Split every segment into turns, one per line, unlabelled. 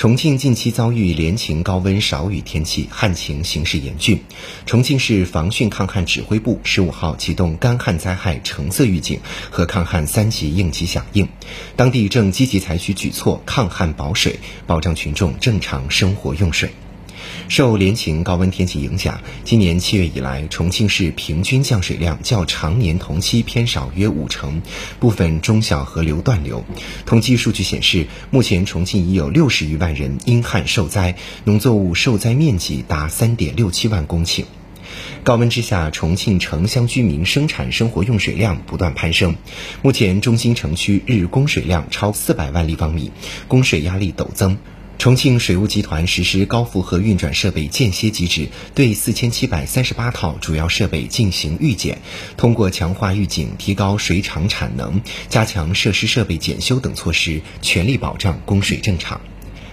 重庆近期遭遇连晴高温少雨天气，旱情形势严峻。重庆市防汛抗旱指挥部十五号启动干旱灾害橙色预警和抗旱三级应急响应，当地正积极采取举措抗旱保水，保障群众正常生活用水。受连晴高温天气影响，今年七月以来，重庆市平均降水量较常年同期偏少约五成，部分中小河流断流。统计数据显示，目前重庆已有六十余万人因旱受灾，农作物受灾面积达三点六七万公顷。高温之下，重庆城乡居民生产生活用水量不断攀升，目前中心城区日供水量超四百万立方米，供水压力陡增。重庆水务集团实施高负荷运转设备间歇机制，对四千七百三十八套主要设备进行预检，通过强化预警、提高水厂产能、加强设施设备检修等措施，全力保障供水正常。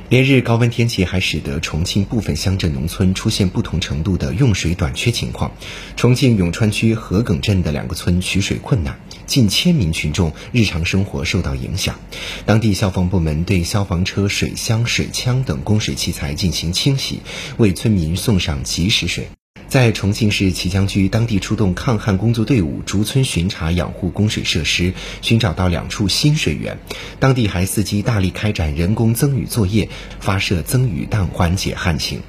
连日高温天气还使得重庆部分乡镇农村出现不同程度的用水短缺情况。重庆永川区河埂镇的两个村取水困难，近千名群众日常生活受到影响。当地消防部门对消防车、水箱、水枪等供水器材进行清洗，为村民送上及时水。在重庆市綦江区，当地出动抗旱工作队伍逐村巡查养护供水设施，寻找到两处新水源。当地还伺机大力开展人工增雨作业，发射增雨弹缓解旱情。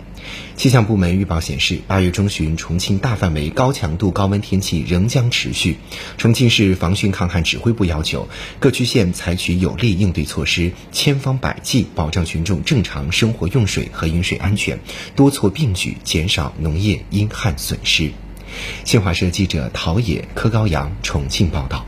气象部门预报显示，八月中旬，重庆大范围高强度高温天气仍将持续。重庆市防汛抗旱指挥部要求各区县采取有力应对措施，千方百计保障群众正常生活用水和饮水安全，多措并举，减少农业因旱损失。新华社记者陶冶、柯高阳重庆报道。